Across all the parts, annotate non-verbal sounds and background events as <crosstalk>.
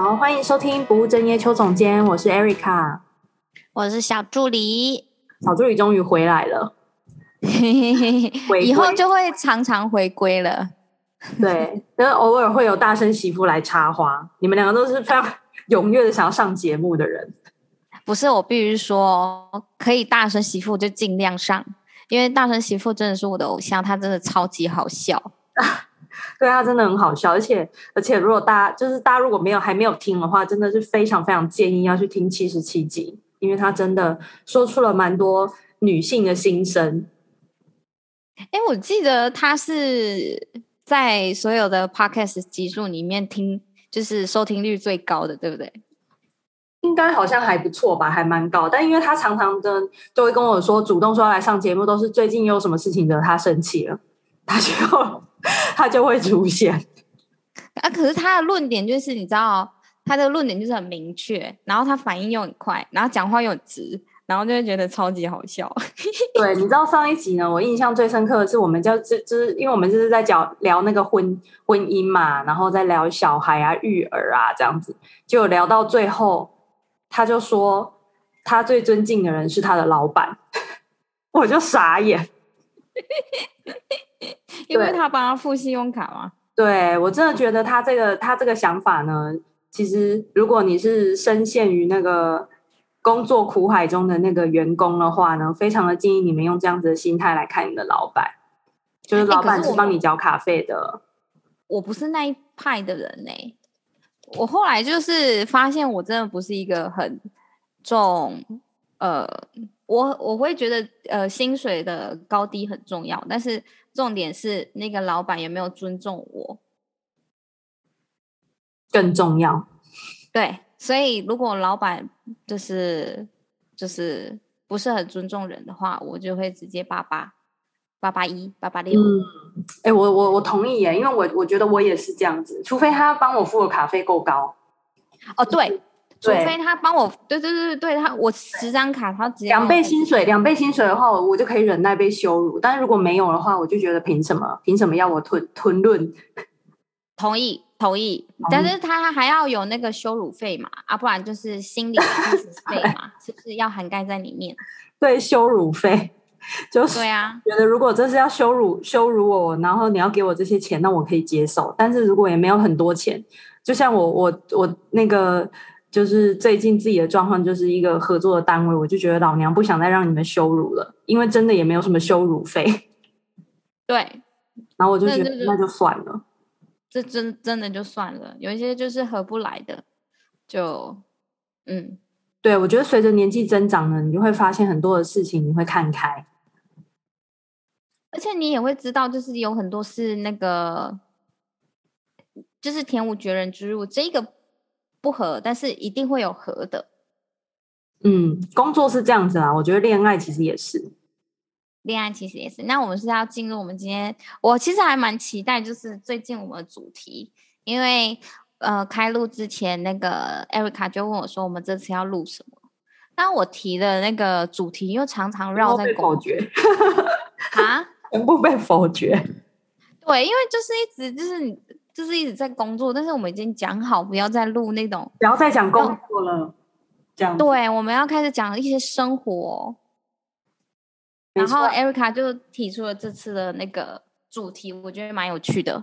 好，欢迎收听不务正业邱总监，我是 Erica，我是小助理，小助理终于回来了，<laughs> 以后就会常常回归了。对，但偶尔会有大声媳妇来插花，你们两个都是非常踊跃的想要上节目的人。不是，我必须说，可以大声媳妇就尽量上，因为大声媳妇真的是我的偶像，他真的超级好笑。<laughs> 对，他真的很好笑，而且而且，如果大家就是大家如果没有还没有听的话，真的是非常非常建议要去听七十七集，因为他真的说出了蛮多女性的心声。哎，我记得他是在所有的 podcast 集数里面听，就是收听率最高的，对不对？应该好像还不错吧，还蛮高。但因为他常常的就会跟我说，主动说要来上节目，都是最近有什么事情惹他生气了，他就。他就会出现啊！可是他的论点就是，你知道，他的论点就是很明确，然后他反应又很快，然后讲话又很直，然后就会觉得超级好笑。<laughs> 对，你知道上一集呢，我印象最深刻的是，我们就就就是因为我们就是在讲聊那个婚婚姻嘛，然后再聊小孩啊、育儿啊这样子，就聊到最后，他就说他最尊敬的人是他的老板，<laughs> 我就傻眼。<laughs> 因为他帮他付信用卡吗？对，我真的觉得他这个他这个想法呢，其实如果你是深陷于那个工作苦海中的那个员工的话呢，非常的建议你们用这样子的心态来看你的老板，就是老板是帮你缴卡费的。我不是那一派的人呢、欸，我后来就是发现我真的不是一个很重呃。我我会觉得，呃，薪水的高低很重要，但是重点是那个老板有没有尊重我，更重要。对，所以如果老板就是就是不是很尊重人的话，我就会直接八八八八一八八六。嗯，哎，我我我同意耶，因为我我觉得我也是这样子，除非他帮我付的卡费够高。哦，对。除非他帮我，对对对对，他我十张卡，他只要两倍薪水，两倍薪水的话，我就可以忍耐被羞辱。但是如果没有的话，我就觉得凭什么？凭什么要我吞吞论？同意同意，但是他还要有那个羞辱费嘛？啊，不然就是心理的费嘛？<laughs> 是不是要涵盖在里面？对，羞辱费就是对啊。觉得如果这是要羞辱羞辱我，然后你要给我这些钱，那我可以接受。但是如果也没有很多钱，就像我我我那个。就是最近自己的状况，就是一个合作的单位，我就觉得老娘不想再让你们羞辱了，因为真的也没有什么羞辱费。<laughs> 对，然后我就觉得那就算了，这真真的就算了。有一些就是合不来的，就嗯，对，我觉得随着年纪增长呢，你就会发现很多的事情，你会看开，而且你也会知道，就是有很多是那个，就是天无绝人之路，这个。不合，但是一定会有合的。嗯，工作是这样子啦，我觉得恋爱其实也是，恋爱其实也是。那我们是要进入我们今天，我其实还蛮期待，就是最近我们的主题，因为呃，开录之前那个 Erica 就问我说，我们这次要录什么？那我提的那个主题又常常绕在否决 <laughs> 啊，全部被否决。对，因为就是一直就是你。就是一直在工作，但是我们已经讲好不要再录那种，不要再讲工作了。这样对，我们要开始讲一些生活。然后 Erica 就提出了这次的那个主题，我觉得蛮有趣的。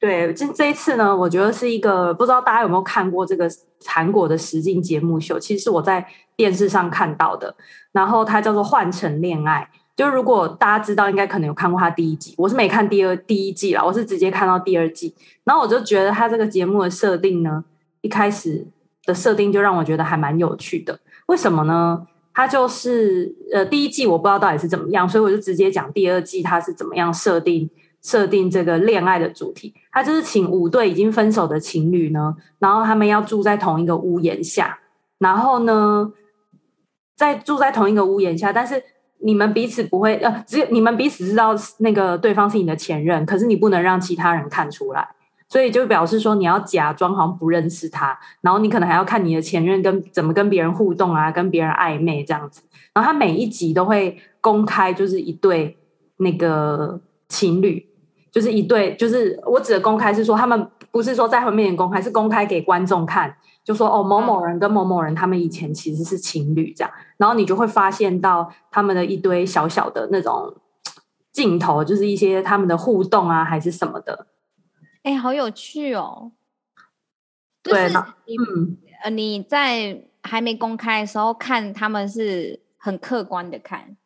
对，这这一次呢，我觉得是一个不知道大家有没有看过这个韩国的实境节目秀，其实是我在电视上看到的。然后它叫做《换乘恋爱》。就如果大家知道，应该可能有看过他第一季，我是没看第二第一季啦，我是直接看到第二季，然后我就觉得他这个节目的设定呢，一开始的设定就让我觉得还蛮有趣的。为什么呢？他就是呃第一季我不知道到底是怎么样，所以我就直接讲第二季他是怎么样设定设定这个恋爱的主题。他就是请五对已经分手的情侣呢，然后他们要住在同一个屋檐下，然后呢，在住在同一个屋檐下，但是。你们彼此不会呃，只有你们彼此知道那个对方是你的前任，可是你不能让其他人看出来，所以就表示说你要假装好像不认识他，然后你可能还要看你的前任跟怎么跟别人互动啊，跟别人暧昧这样子。然后他每一集都会公开，就是一对那个情侣，就是一对，就是我指的公开是说他们不是说在他们面公开，是公开给观众看，就说哦某某人跟某某人他们以前其实是情侣这样，然后你就会发现到他们的一堆小小的那种镜头，就是一些他们的互动啊还是什么的，哎、欸，好有趣哦。对，就是、嗯，呃，你在还没公开的时候看，他们是很客观的看，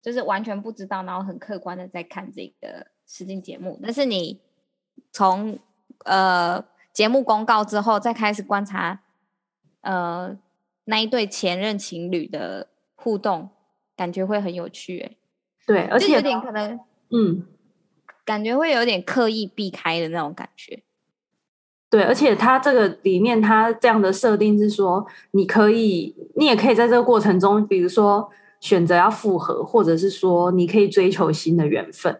就是完全不知道，然后很客观的在看这个实境节目。但是你从呃节目公告之后，再开始观察，呃那一对前任情侣的互动，感觉会很有趣，哎，对，而且有点可能，嗯，感觉会有点刻意避开的那种感觉。对，而且它这个里面，它这样的设定是说，你可以，你也可以在这个过程中，比如说选择要复合，或者是说你可以追求新的缘分。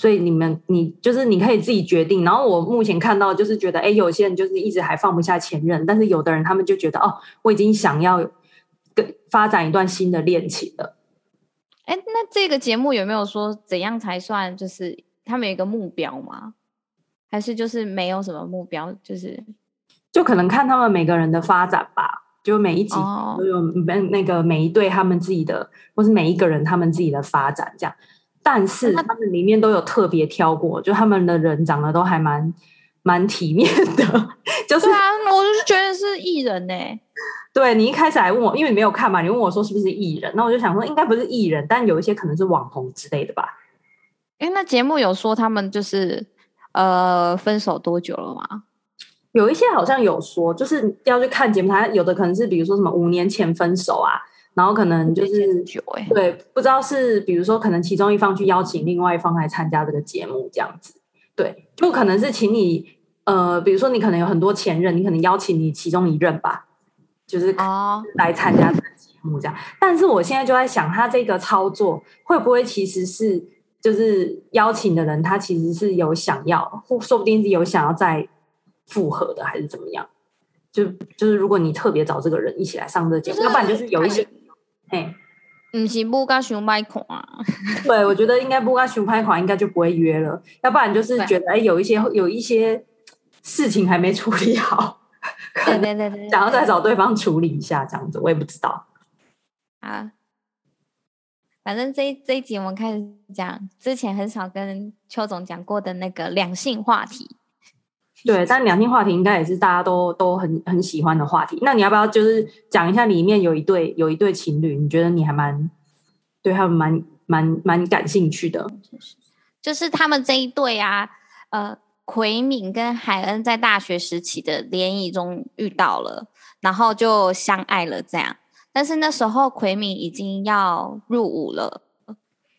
所以你们，你就是你可以自己决定。然后我目前看到就是觉得，哎，有些人就是一直还放不下前任，但是有的人他们就觉得，哦，我已经想要跟发展一段新的恋情了。哎，那这个节目有没有说怎样才算就是他们有一个目标吗？还是就是没有什么目标，就是就可能看他们每个人的发展吧。就每一集都有那个每一对他们自己的，或是每一个人他们自己的发展这样。但是他们里面都有特别挑过，就他们的人长得都还蛮 <laughs> 蛮体面的。就是对啊，我就是觉得是艺人呢、欸。对，你一开始还问我，因为你没有看嘛，你问我说是不是艺人，那我就想说应该不是艺人，但有一些可能是网红之类的吧。因为那节目有说他们就是。呃，分手多久了吗？有一些好像有说，就是要去看节目，他有的可能是比如说什么五年前分手啊，然后可能就是对，不知道是比如说可能其中一方去邀请另外一方来参加这个节目这样子，对，就可能是请你呃，比如说你可能有很多前任，你可能邀请你其中一任吧，就是来参加这个节目这样。但是我现在就在想，他这个操作会不会其实是？就是邀请的人，他其实是有想要，或说不定是有想要再复合的，还是怎么样？就就是如果你特别找这个人一起来上这个节目，要不然就是有一些，哎，不是不跟熊拍款啊？<laughs> 对，我觉得应该不跟熊拍款，应该就不会约了。要不然就是觉得，哎，有一些有一些事情还没处理好，<laughs> 对对对对，想要再找对方处理一下，这样子，我也不知道啊。反正这一这一集我们开始讲之前很少跟邱总讲过的那个两性话题，对，但两性话题应该也是大家都都很很喜欢的话题。那你要不要就是讲一下里面有一对有一对情侣，你觉得你还蛮对他们蛮蛮蛮感兴趣的？就是他们这一对啊，呃，奎敏跟海恩在大学时期的联谊中遇到了，然后就相爱了，这样。但是那时候奎敏已经要入伍了，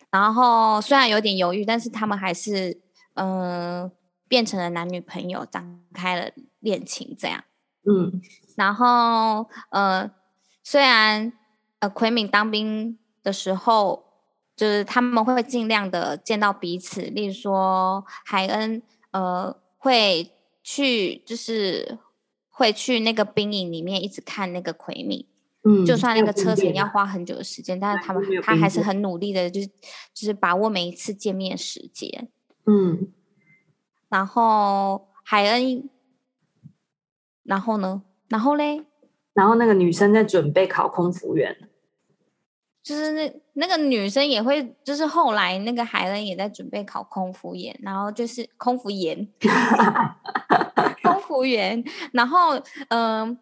然后虽然有点犹豫，但是他们还是嗯、变成了男女朋友，展开了恋情这样。嗯，然后呃虽然呃奎敏当兵的时候，就是他们会尽量的见到彼此，例如说海恩呃会去就是会去那个兵营里面一直看那个奎敏。嗯，就算那个车程要花很久的时间，但是他们他还是很努力的，就是就是把握每一次见面时间。嗯，然后海恩，然后呢？然后嘞？然后那个女生在准备考空服员，就是那那个女生也会，就是后来那个海恩也在准备考空服员，然后就是空服员，<laughs> 空服员，然后嗯。呃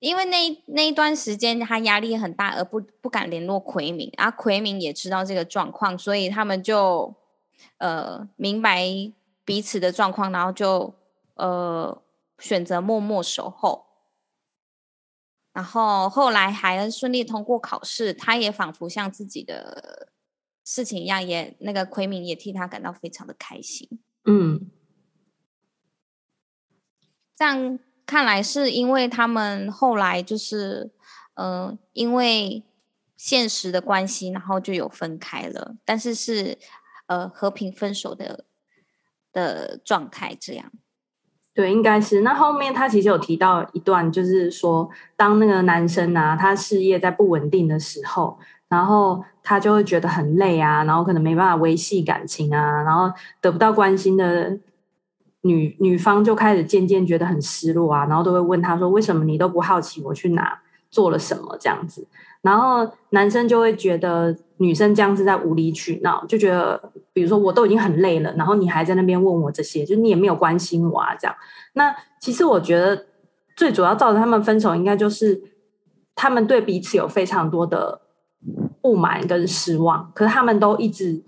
因为那那一段时间他压力很大，而不不敢联络奎敏，而奎敏也知道这个状况，所以他们就呃明白彼此的状况，然后就呃选择默默守候。然后后来海恩顺利通过考试，他也仿佛像自己的事情一样，也那个奎明也替他感到非常的开心。嗯，这样。看来是因为他们后来就是，嗯、呃，因为现实的关系，然后就有分开了，但是是呃和平分手的的状态，这样。对，应该是。那后面他其实有提到一段，就是说，当那个男生啊，他事业在不稳定的时候，然后他就会觉得很累啊，然后可能没办法维系感情啊，然后得不到关心的女女方就开始渐渐觉得很失落啊，然后都会问他说：“为什么你都不好奇我去哪做了什么？”这样子，然后男生就会觉得女生这样是在无理取闹，就觉得比如说我都已经很累了，然后你还在那边问我这些，就你也没有关心我啊，这样。那其实我觉得最主要造成他们分手，应该就是他们对彼此有非常多的。不满跟失望，可是他们都一直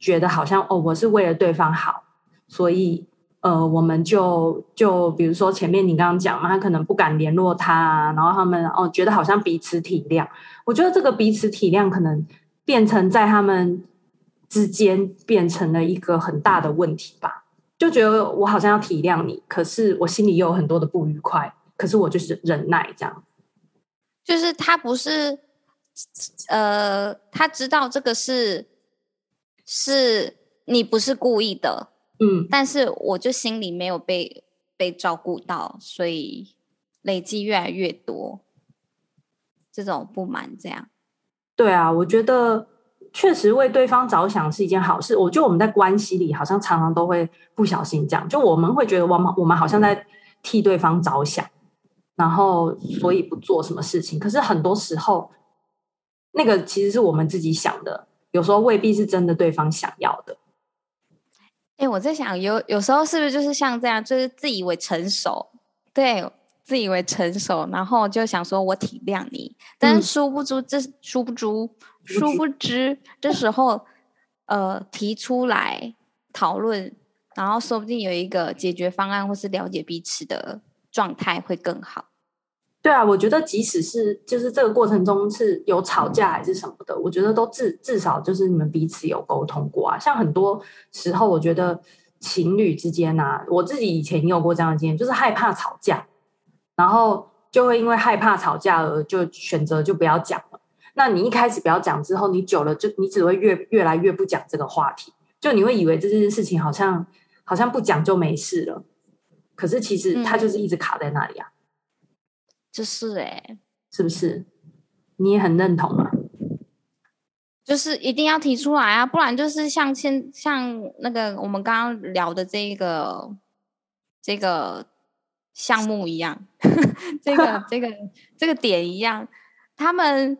觉得好像哦，我是为了对方好，所以呃，我们就就比如说前面你刚刚讲嘛，他可能不敢联络他，然后他们哦觉得好像彼此体谅，我觉得这个彼此体谅可能变成在他们之间变成了一个很大的问题吧，就觉得我好像要体谅你，可是我心里又有很多的不愉快，可是我就是忍耐这样，就是他不是。呃，他知道这个是是你不是故意的，嗯，但是我就心里没有被被照顾到，所以累积越来越多这种不满，这样。对啊，我觉得确实为对方着想是一件好事。我觉得我们在关系里好像常常都会不小心这样，就我们会觉得我们我们好像在替对方着想，然后所以不做什么事情。可是很多时候。那个其实是我们自己想的，有时候未必是真的对方想要的。哎、欸，我在想，有有时候是不是就是像这样，就是自以为成熟，对，自以为成熟，然后就想说我体谅你，但是殊不知，嗯、这殊不知，殊不知，这时候呃提出来讨论，然后说不定有一个解决方案，或是了解彼此的状态会更好。对啊，我觉得即使是就是这个过程中是有吵架还是什么的，我觉得都至至少就是你们彼此有沟通过啊。像很多时候，我觉得情侣之间啊，我自己以前也有过这样的经验，就是害怕吵架，然后就会因为害怕吵架而就选择就不要讲了。那你一开始不要讲之后，你久了就你只会越越来越不讲这个话题，就你会以为这件事情好像好像不讲就没事了，可是其实它就是一直卡在那里啊。就是哎、欸，是不是？你也很认同吗？就是一定要提出来啊，不然就是像现像那个我们刚刚聊的这个这个项目一样，<laughs> 这个 <laughs> 这个这个点一样，他们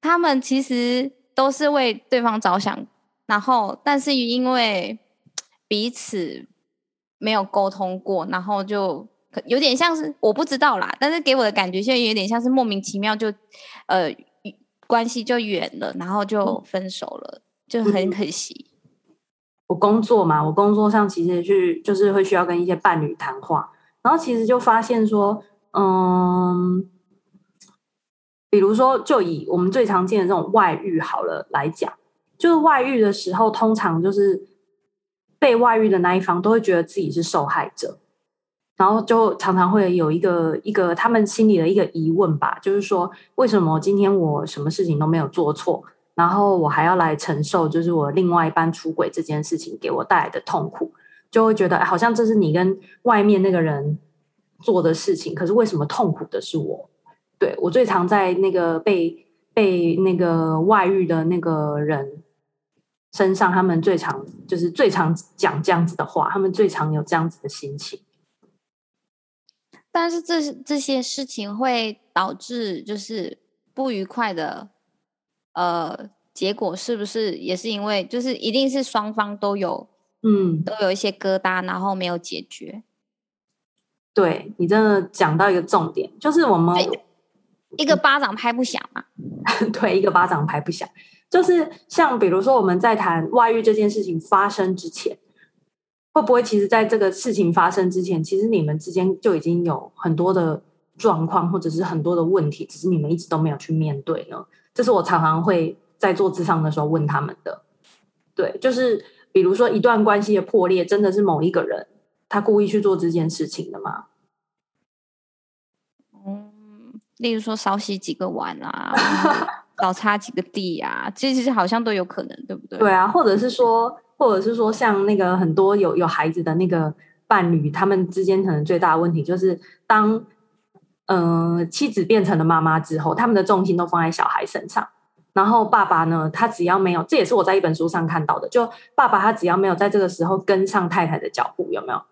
他们其实都是为对方着想，然后但是因为彼此没有沟通过，然后就。有点像是我不知道啦，但是给我的感觉现在有点像是莫名其妙就，呃，关系就远了，然后就分手了，嗯、就很可惜。我工作嘛，我工作上其实去就是会需要跟一些伴侣谈话，然后其实就发现说，嗯，比如说就以我们最常见的这种外遇好了来讲，就是外遇的时候，通常就是被外遇的那一方都会觉得自己是受害者。然后就常常会有一个一个他们心里的一个疑问吧，就是说，为什么今天我什么事情都没有做错，然后我还要来承受，就是我另外一半出轨这件事情给我带来的痛苦，就会觉得好像这是你跟外面那个人做的事情，可是为什么痛苦的是我？对，我最常在那个被被那个外遇的那个人身上，他们最常就是最常讲这样子的话，他们最常有这样子的心情。但是这这些事情会导致就是不愉快的，呃，结果是不是也是因为就是一定是双方都有，嗯，都有一些疙瘩，然后没有解决。对，你真的讲到一个重点，就是我们一个巴掌拍不响嘛。<laughs> 对，一个巴掌拍不响，就是像比如说我们在谈外遇这件事情发生之前。会不会其实，在这个事情发生之前，其实你们之间就已经有很多的状况，或者是很多的问题，只是你们一直都没有去面对呢？这是我常常会在做智商的时候问他们的。对，就是比如说一段关系的破裂，真的是某一个人他故意去做这件事情的吗？嗯，例如说少洗几个碗啊，少擦 <laughs> 几个地啊，其实好像都有可能，对不对？对啊，或者是说。或者是说，像那个很多有有孩子的那个伴侣，他们之间可能最大的问题就是当，嗯妻子变成了妈妈之后，他们的重心都放在小孩身上，然后爸爸呢，他只要没有，这也是我在一本书上看到的，就爸爸他只要没有在这个时候跟上太太的脚步，有没有？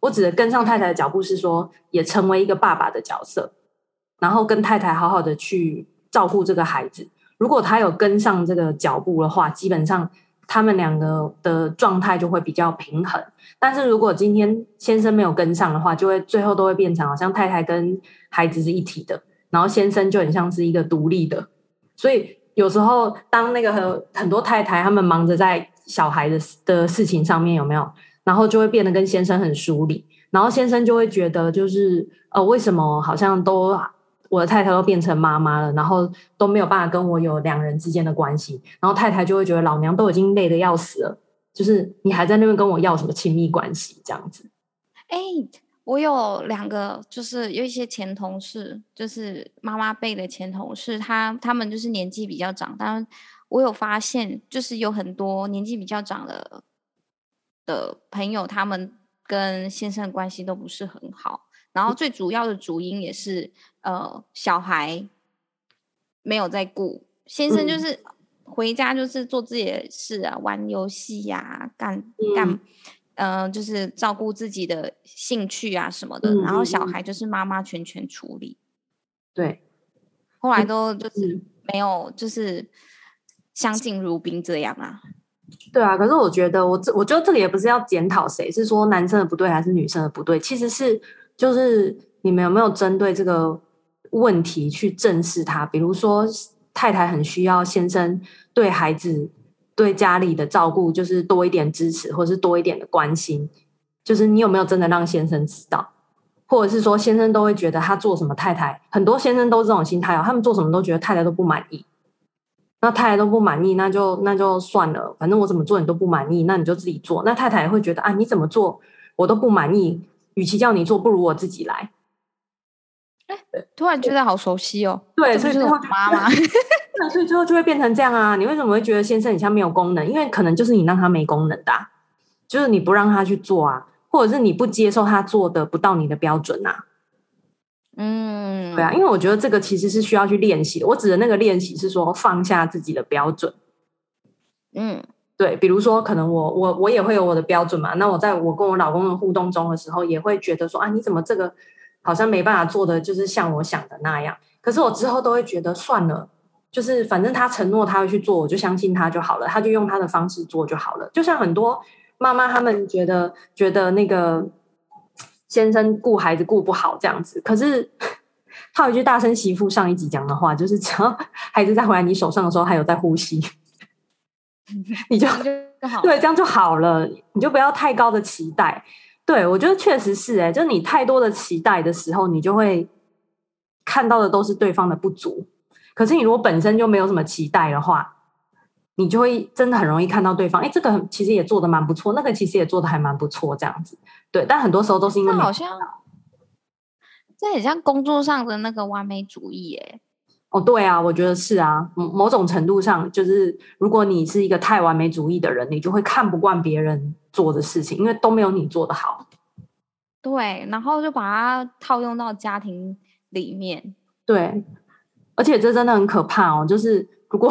我指的跟上太太的脚步是说，也成为一个爸爸的角色，然后跟太太好好的去照顾这个孩子。如果他有跟上这个脚步的话，基本上他们两个的状态就会比较平衡。但是如果今天先生没有跟上的话，就会最后都会变成好像太太跟孩子是一体的，然后先生就很像是一个独立的，所以。有时候，当那个很多太太他们忙着在小孩的的事情上面，有没有？然后就会变得跟先生很疏离，然后先生就会觉得，就是呃，为什么好像都我的太太都变成妈妈了，然后都没有办法跟我有两人之间的关系，然后太太就会觉得老娘都已经累得要死了，就是你还在那边跟我要什么亲密关系这样子？哎。我有两个，就是有一些前同事，就是妈妈辈的前同事，他他们就是年纪比较长，但我有发现，就是有很多年纪比较长的的朋友，他们跟先生关系都不是很好，然后最主要的主因也是，呃，小孩没有在顾，先生就是回家就是做自己的事啊，玩游戏呀，干干。嗯、呃，就是照顾自己的兴趣啊什么的，嗯、然后小孩就是妈妈全权处理。对，后来都就是没有，就是相敬如宾这样啊。对啊，可是我觉得我这，我觉得这里也不是要检讨谁，是说男生的不对还是女生的不对？其实是就是你们有没有针对这个问题去正视它？比如说太太很需要先生对孩子。对家里的照顾，就是多一点支持，或是多一点的关心。就是你有没有真的让先生知道，或者是说先生都会觉得他做什么，太太很多先生都这种心态哦，他们做什么都觉得太太都不满意。那太太都不满意，那就那就算了，反正我怎么做你都不满意，那你就自己做。那太太也会觉得啊，你怎么做我都不满意，与其叫你做，不如我自己来。哎，突然觉得好熟悉哦。对，所以是我妈妈。<laughs> 所以最后就会变成这样啊！你为什么会觉得先生很像没有功能？因为可能就是你让他没功能的啊，就是你不让他去做啊，或者是你不接受他做的不到你的标准啊。嗯，对啊，因为我觉得这个其实是需要去练习的。我指的那个练习是说放下自己的标准。嗯，对，比如说可能我我我也会有我的标准嘛。那我在我跟我老公的互动中的时候，也会觉得说啊，你怎么这个好像没办法做的，就是像我想的那样。可是我之后都会觉得算了。就是反正他承诺他会去做，我就相信他就好了，他就用他的方式做就好了。就像很多妈妈他们觉得觉得那个先生顾孩子顾不好这样子，可是 <laughs> 他有一句大声媳妇上一集讲的话，就是只要孩子在回来你手上的时候还有在呼吸，你就 <laughs> 对这样就好了，你就不要太高的期待。对，我觉得确实是哎、欸，就是你太多的期待的时候，你就会看到的都是对方的不足。可是你如果本身就没有什么期待的话，你就会真的很容易看到对方，哎，这个其实也做的蛮不错，那个其实也做的还蛮不错，这样子。对，但很多时候都是因为好像这很像工作上的那个完美主义，哎。哦，对啊，我觉得是啊，某种程度上，就是如果你是一个太完美主义的人，你就会看不惯别人做的事情，因为都没有你做的好。对，然后就把它套用到家庭里面。对。而且这真的很可怕哦！就是如果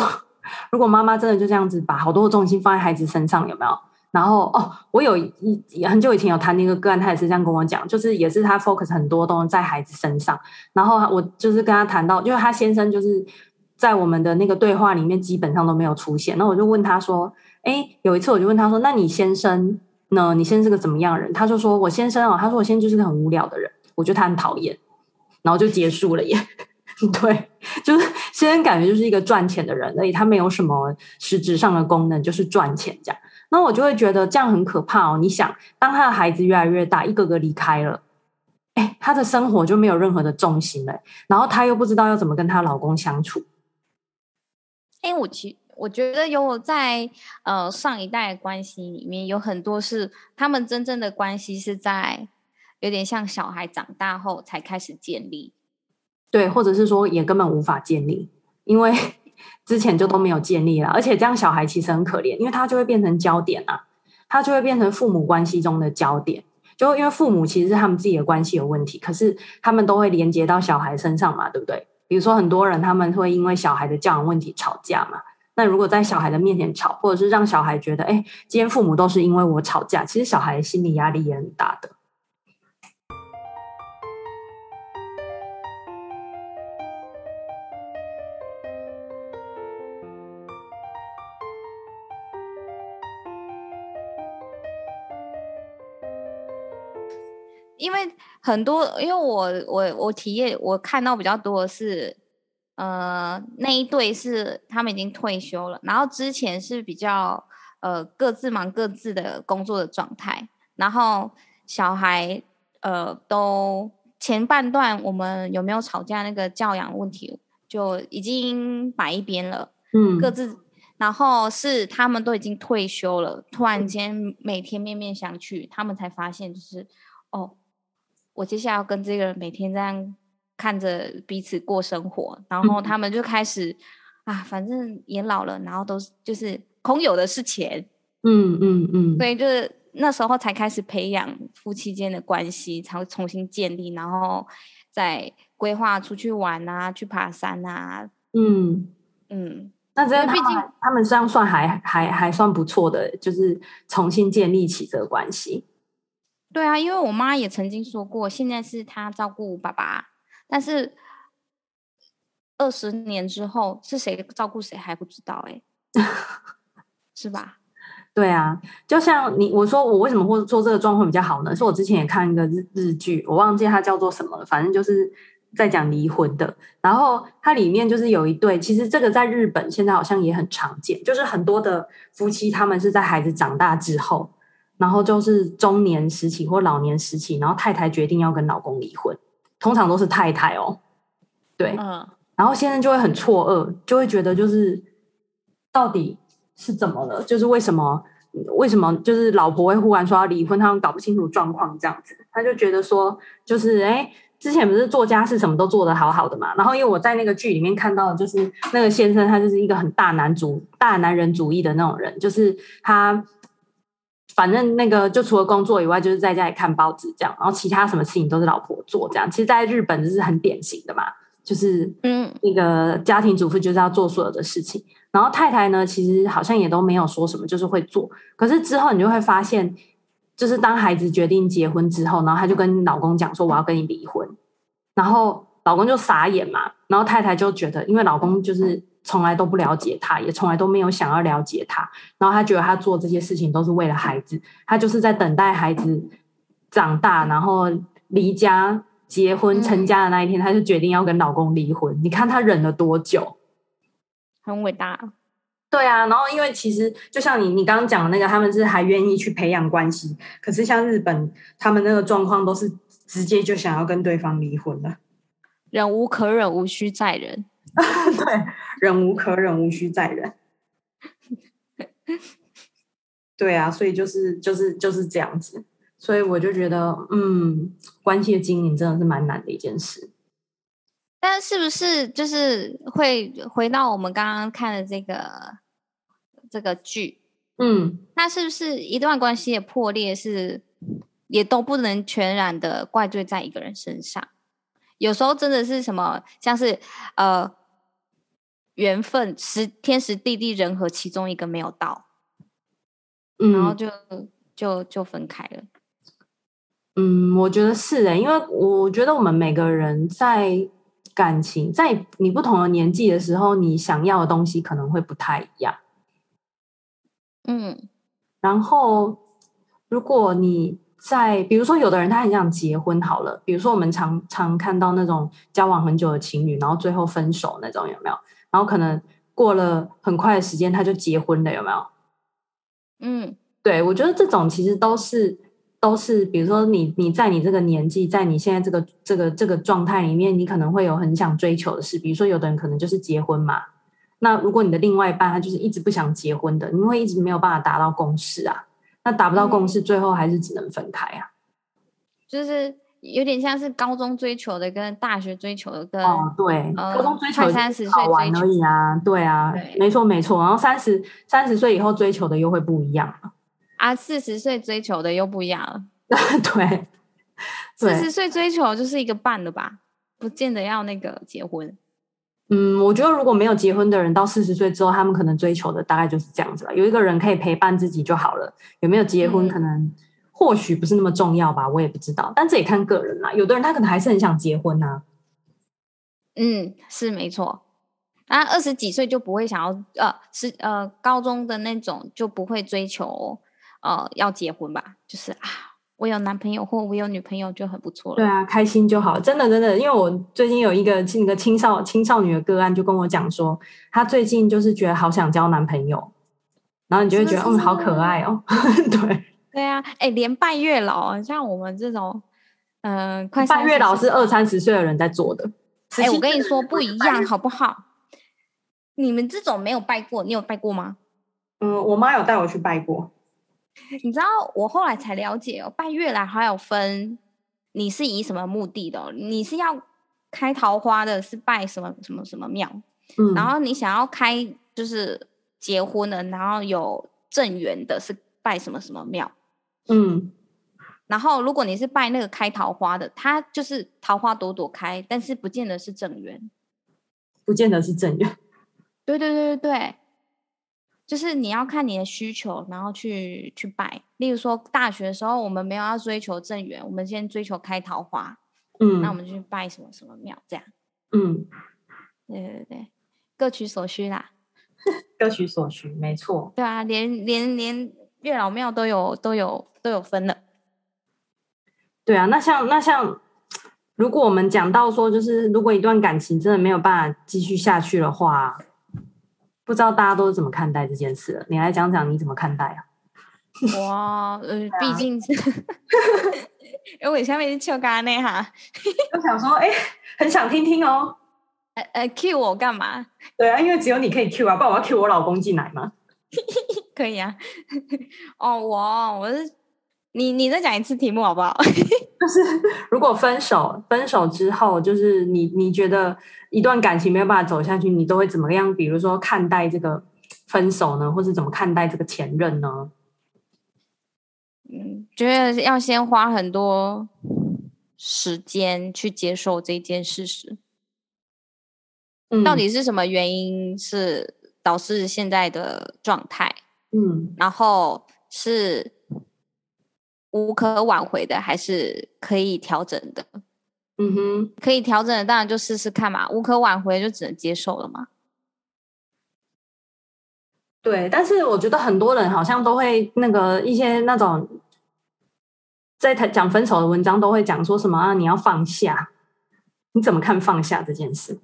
如果妈妈真的就这样子把好多的重心放在孩子身上，有没有？然后哦，我有一很久以前有谈那个个案，他也是这样跟我讲，就是也是他 focus 很多东西在孩子身上。然后我就是跟他谈到，因为他先生就是在我们的那个对话里面基本上都没有出现。那我就问他说：“哎，有一次我就问他说，那你先生呢？你先生是个怎么样的人？”他就说：“我先生哦，他说我先生就是个很无聊的人，我觉得他很讨厌。”然后就结束了耶。<laughs> 对，就是先感觉就是一个赚钱的人，而已，他没有什么实质上的功能，就是赚钱这样。那我就会觉得这样很可怕哦。你想，当他的孩子越来越大，一个个离开了，哎，他的生活就没有任何的重心了，然后他又不知道要怎么跟她老公相处。哎，我其我觉得有在呃上一代关系里面，有很多是他们真正的关系是在有点像小孩长大后才开始建立。对，或者是说也根本无法建立，因为 <laughs> 之前就都没有建立了，而且这样小孩其实很可怜，因为他就会变成焦点啊，他就会变成父母关系中的焦点，就因为父母其实是他们自己的关系有问题，可是他们都会连接到小孩身上嘛，对不对？比如说很多人他们会因为小孩的教养问题吵架嘛。那如果在小孩的面前吵，或者是让小孩觉得，哎，今天父母都是因为我吵架，其实小孩心理压力也很大的。因为很多，因为我我我体验，我看到比较多的是，呃，那一对是他们已经退休了，然后之前是比较呃各自忙各自的工作的状态，然后小孩呃都前半段我们有没有吵架那个教养问题就已经摆一边了，嗯，各自，然后是他们都已经退休了，突然间每天面面相觑，他们才发现就是哦。我接下来要跟这个人每天这样看着彼此过生活，然后。他们就开始、嗯、啊，反正也老了，然后都是就是空有的是钱，嗯嗯嗯，所以就是那时候才开始培养夫妻间的关系，才会重新建立，然后再规划出去玩啊，去爬山啊，嗯。嗯，那这样毕竟他们这样算还还还算不错的，就是重新建立起这个关系。对啊，因为我妈也曾经说过，现在是她照顾爸爸，但是二十年之后是谁照顾谁还不知道哎，<laughs> 是吧？对啊，就像你我说我为什么会做这个状况比较好呢？是我之前也看一个日日剧，我忘记它叫做什么了，反正就是在讲离婚的。然后它里面就是有一对，其实这个在日本现在好像也很常见，就是很多的夫妻他们是在孩子长大之后。然后就是中年时期或老年时期，然后太太决定要跟老公离婚，通常都是太太哦，对，嗯，然后先生就会很错愕，就会觉得就是到底是怎么了？就是为什么为什么就是老婆会忽然说要离婚？他们搞不清楚状况这样子，他就觉得说就是哎，之前不是做家事什么都做得好好的嘛，然后因为我在那个剧里面看到的就是那个先生他就是一个很大男主大男人主义的那种人，就是他。反正那个就除了工作以外，就是在家里看报纸这样，然后其他什么事情都是老婆做这样。其实，在日本就是很典型的嘛，就是嗯，那个家庭主妇就是要做所有的事情，然后太太呢，其实好像也都没有说什么，就是会做。可是之后你就会发现，就是当孩子决定结婚之后，然后他就跟老公讲说：“我要跟你离婚。”然后老公就傻眼嘛，然后太太就觉得，因为老公就是。从来都不了解他，也从来都没有想要了解他。然后他觉得他做这些事情都是为了孩子，他就是在等待孩子长大，然后离家、结婚、成家的那一天，他就决定要跟老公离婚。你看他忍了多久，很伟大。对啊，然后因为其实就像你你刚刚讲的那个，他们是还愿意去培养关系，可是像日本，他们那个状况都是直接就想要跟对方离婚了。忍无可忍，无需再忍。<laughs> 对，忍无可忍，无需再忍。对啊，所以就是就是就是这样子，所以我就觉得，嗯，关系的经营真的是蛮难的一件事。但是不是就是会回到我们刚刚看的这个这个剧？嗯，那是不是一段关系的破裂是也都不能全然的怪罪在一个人身上？有时候真的是什么，像是呃。缘分时天时地利人和，其中一个没有到，嗯，然后就就就分开了。嗯，我觉得是的，因为我觉得我们每个人在感情，在你不同的年纪的时候，你想要的东西可能会不太一样。嗯，然后如果你在，比如说有的人他很想结婚，好了，比如说我们常常看到那种交往很久的情侣，然后最后分手那种，有没有？然后可能过了很快的时间，他就结婚了，有没有？嗯，对，我觉得这种其实都是都是，比如说你你在你这个年纪，在你现在这个这个这个状态里面，你可能会有很想追求的事，比如说有的人可能就是结婚嘛。那如果你的另外一半他就是一直不想结婚的，你会一直没有办法达到共识啊。那达不到共识，嗯，最后还是只能分开啊。就是。有点像是高中追求的跟大学追求的跟哦，对，呃、高中追求三十岁好玩而已啊，对啊，对没错没错。然后三十三十岁以后追求的又会不一样了啊，四十岁追求的又不一样了。<laughs> 对，四十岁追求就是一个伴的吧，不见得要那个结婚。嗯，我觉得如果没有结婚的人，到四十岁之后，他们可能追求的大概就是这样子吧。有一个人可以陪伴自己就好了。有没有结婚，可能或许不是那么重要吧，我也不知道。但这也看个人啦。有的人他可能还是很想结婚呐。嗯，是没错。啊，二十几岁就不会想要呃，是呃，高中的那种就不会追求呃要结婚吧？就是啊。我有男朋友或我有女朋友就很不错了。对啊，开心就好，真的真的。因为我最近有一个那个青少青少女的个案，就跟我讲说，她最近就是觉得好想交男朋友，然后你就会觉得嗯，好可爱哦。<laughs> 对对啊，哎，连拜月老，像我们这种，嗯、呃，快拜月老是二三十岁的人在做的。哎，我跟你说不一样，好不好？你们这种没有拜过，你有拜过吗？嗯，我妈有带我去拜过。你知道我后来才了解哦，拜月老还有分，你是以什么目的的哦？你是要开桃花的，是拜什么什么什么庙？嗯，然后你想要开就是结婚的，然后有正缘的，是拜什么什么庙？嗯，然后如果你是拜那个开桃花的，它就是桃花朵朵开，但是不见得是正缘，不见得是正缘。对对对对对。就是你要看你的需求，然后去去拜。例如说，大学的时候我们没有要追求正缘，我们先追求开桃花。嗯，那我们就去拜什么什么庙，这样。嗯，对对对，各取所需啦。<laughs> 各取所需，没错。对啊，连连连月老庙都有都有都有分了。对啊，那像那像，如果我们讲到说，就是如果一段感情真的没有办法继续下去的话。不知道大家都是怎么看待这件事了？你来讲讲你怎么看待啊？哇，呃，毕竟是，因 <laughs> 为我下面是秋咖那哈，<laughs> 我想说，哎、欸，很想听听哦。呃呃，cue 我干嘛？对啊，因为只有你可以 cue 啊，不然我要 cue 我老公进来吗？<laughs> 可以啊。哦，我我是。你你再讲一次题目好不好？<laughs> 就是如果分手，分手之后，就是你你觉得一段感情没有办法走下去，你都会怎么样？比如说看待这个分手呢，或是怎么看待这个前任呢？嗯，觉得要先花很多时间去接受这件事实。嗯，到底是什么原因是导致现在的状态？嗯，然后是。无可挽回的，还是可以调整的？嗯哼，可以调整的，当然就试试看嘛。无可挽回，就只能接受了嘛。对，但是我觉得很多人好像都会那个一些那种在谈讲分手的文章，都会讲说什么啊？你要放下，你怎么看放下这件事？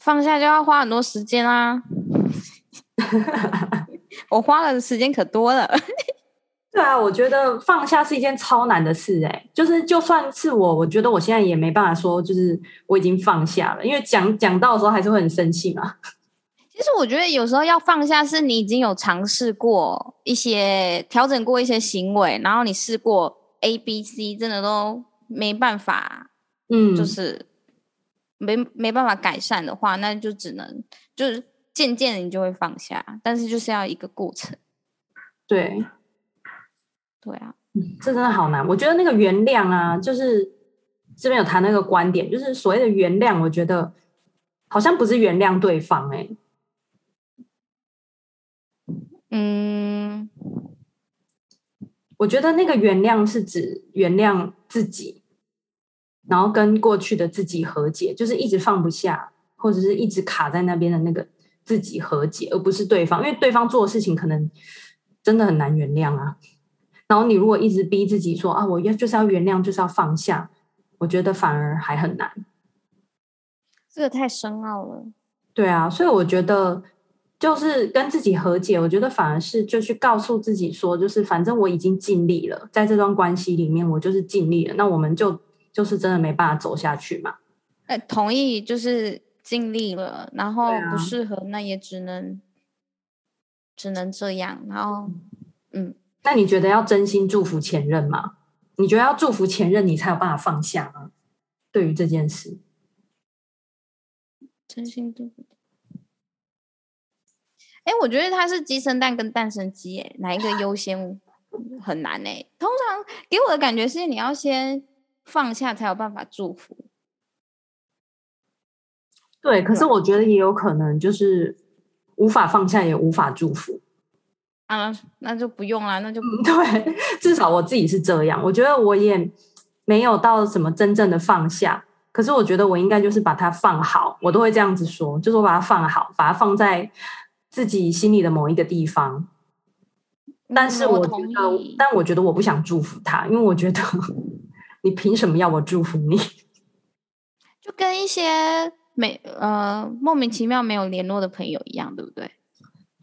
放下就要花很多时间啊！<laughs> 我花了的时间可多了。对啊，我觉得放下是一件超难的事哎，就是就算是我，我觉得我现在也没办法说，就是我已经放下了，因为讲讲到的时候还是会很生气嘛。<laughs> 其实我觉得有时候要放下，是你已经有尝试过一些调整过一些行为，然后你试过 A、B、C，真的都没办法，嗯，就是没没办法改善的话，那就只能就是渐渐的你就会放下，但是就是要一个过程，对。对啊，这真的好难。我觉得那个原谅啊，就是这边有谈那个观点，就是所谓的原谅，我觉得好像不是原谅对方，欸，哎，嗯，我觉得那个原谅是指原谅自己，然后跟过去的自己和解，就是一直放不下，或者是一直卡在那边的那个自己和解，而不是对方，因为对方做的事情可能真的很难原谅啊。然后你如果一直逼自己说啊，我要就是要原谅，就是要放下，我觉得反而还很难。这个太深奥了。对啊，所以我觉得就是跟自己和解，我觉得反而是就去告诉自己说，就是反正我已经尽力了，在这段关系里面我就是尽力了，那我们就就是真的没办法走下去嘛。哎，同意，就是尽力了，然后不适合，那也只能只能这样，然后嗯。那你觉得要真心祝福前任吗？你觉得要祝福前任，你才有办法放下吗？对于这件事，真心祝福。哎，我觉得他是鸡生蛋跟蛋生鸡，哎，哪一个优先很难哎。通常给我的感觉是，你要先放下，才有办法祝福。对，可是我觉得也有可能就是无法放下，也无法祝福。啊，那就不用了，那就。对，至少我自己是这样。我觉得我也没有到什么真正的放下，可是我觉得我应该就是把它放好，我都会这样子说，就是我把它放好，把它放在自己心里的某一个地方。但是我觉得，但我觉得我不想祝福他，因为我觉得你凭什么要我祝福你？<laughs> 就跟一些没呃莫名其妙没有联络的朋友一样，对不对？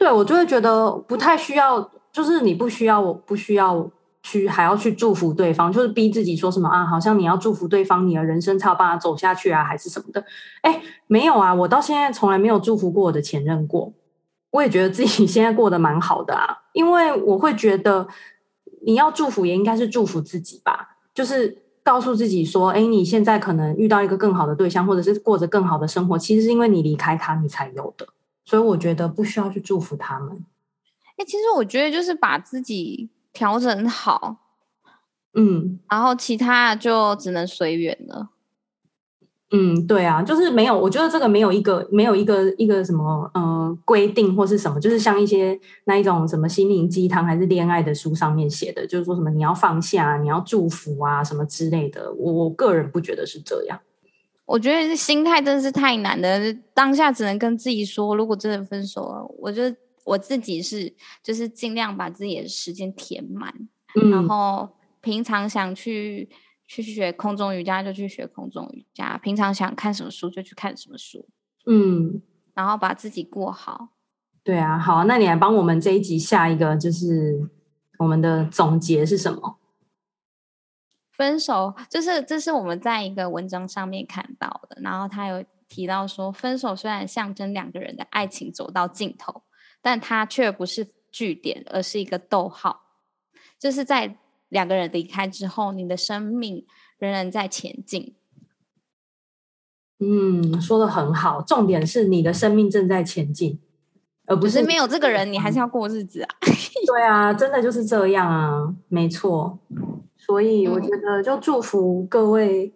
对，我就会觉得不太需要，就是你不需要，我不需要去还要去祝福对方，就是逼自己说什么啊，好像你要祝福对方，你的人生才有办法走下去啊，还是什么的？哎，没有啊，我到现在从来没有祝福过我的前任过。我也觉得自己 <laughs> 现在过得蛮好的啊，因为我会觉得你要祝福也应该是祝福自己吧，就是告诉自己说，哎，你现在可能遇到一个更好的对象，或者是过着更好的生活，其实是因为你离开他，你才有的。所以我觉得不需要去祝福他们。哎，其实我觉得就是把自己调整好，嗯，然后其他就只能随缘了。嗯，对啊，就是没有，我觉得这个没有一个没有一个一个什么呃规定或是什么，就是像一些那一种什么心灵鸡汤还是恋爱的书上面写的，就是说什么你要放下，你要祝福啊什么之类的。我我个人不觉得是这样。我觉得心态真的是太难了，当下只能跟自己说，如果真的分手了，我觉得我自己是就是尽量把自己的时间填满，嗯，然后平常想去。去学空中瑜伽就去学空中瑜伽，平常想看什么书就去看什么书，嗯，然后把自己过好。对啊，好，那你来帮我们这一集下一个，就是我们的总结是什么？分手就是这是我们在一个文章上面看到的，然后他有提到说，分手虽然象征两个人的爱情走到尽头，但它却不是句点，而是一个逗号，就是在。两个人离开之后，你的生命仍然在前进。嗯，说的很好，重点是你的生命正在前进，而不是，是没有这个人，你还是要过日子啊。对啊，真的就是这样啊，没错。所以我觉得，就祝福各位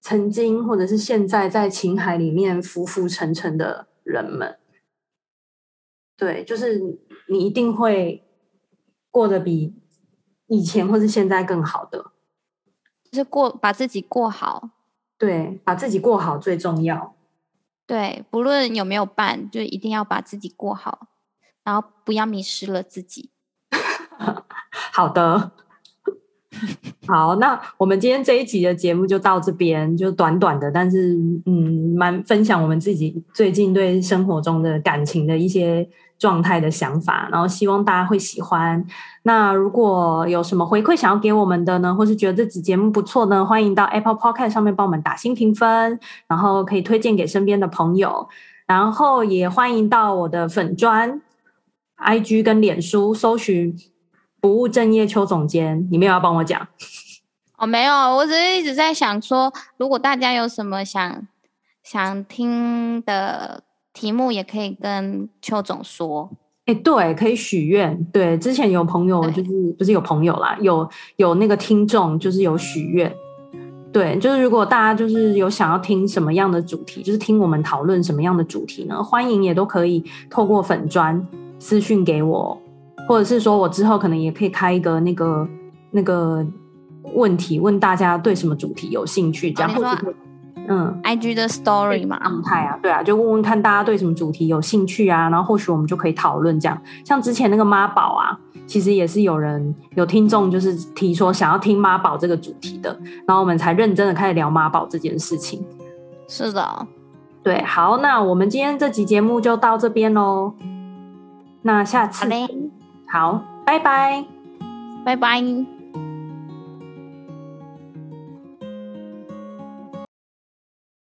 曾经或者是现在在情海里面浮浮沉沉的人们。对，就是你一定会过得比。以前或是现在更好的，就是过把自己过好，对，把自己过好最重要。对，不论有没有伴，就一定要把自己过好，然后不要迷失了自己。<laughs> 好的，<laughs> 好，那我们今天这一集的节目就到这边，就短短的，但是嗯，蛮分享我们自己最近对生活中的感情的一些。状态的想法，然后希望大家会喜欢。那如果有什么回馈想要给我们的呢，或是觉得这集节目不错呢，欢迎到 Apple Podcast 上面帮我们打新评分，然后可以推荐给身边的朋友。然后也欢迎到我的粉砖、IG 跟脸书搜寻“不务正业邱总监”。你没有要帮我讲？哦，没有，我只是一直在想说，如果大家有什么想想听的。题目也可以跟邱总说，哎，对，可以许愿。对，之前有朋友就是不是有朋友啦，有有那个听众就是有许愿。对，就是如果大家就是有想要听什么样的主题，就是听我们讨论什么样的主题呢？欢迎也都可以透过粉砖私讯给我，或者是说我之后可能也可以开一个那个那个问题，问大家对什么主题有兴趣，这样。哦嗯，IG 的 story 嘛，状态啊，对啊，就问问看大家对什么主题有兴趣啊，然后或许我们就可以讨论这样。像之前那个妈宝啊，其实也是有人有听众就是提说想要听妈宝这个主题的，然后我们才认真的开始聊妈宝这件事情。是的，对，好，那我们今天这集节目就到这边喽。那下次，好嘞，好，拜拜，拜拜。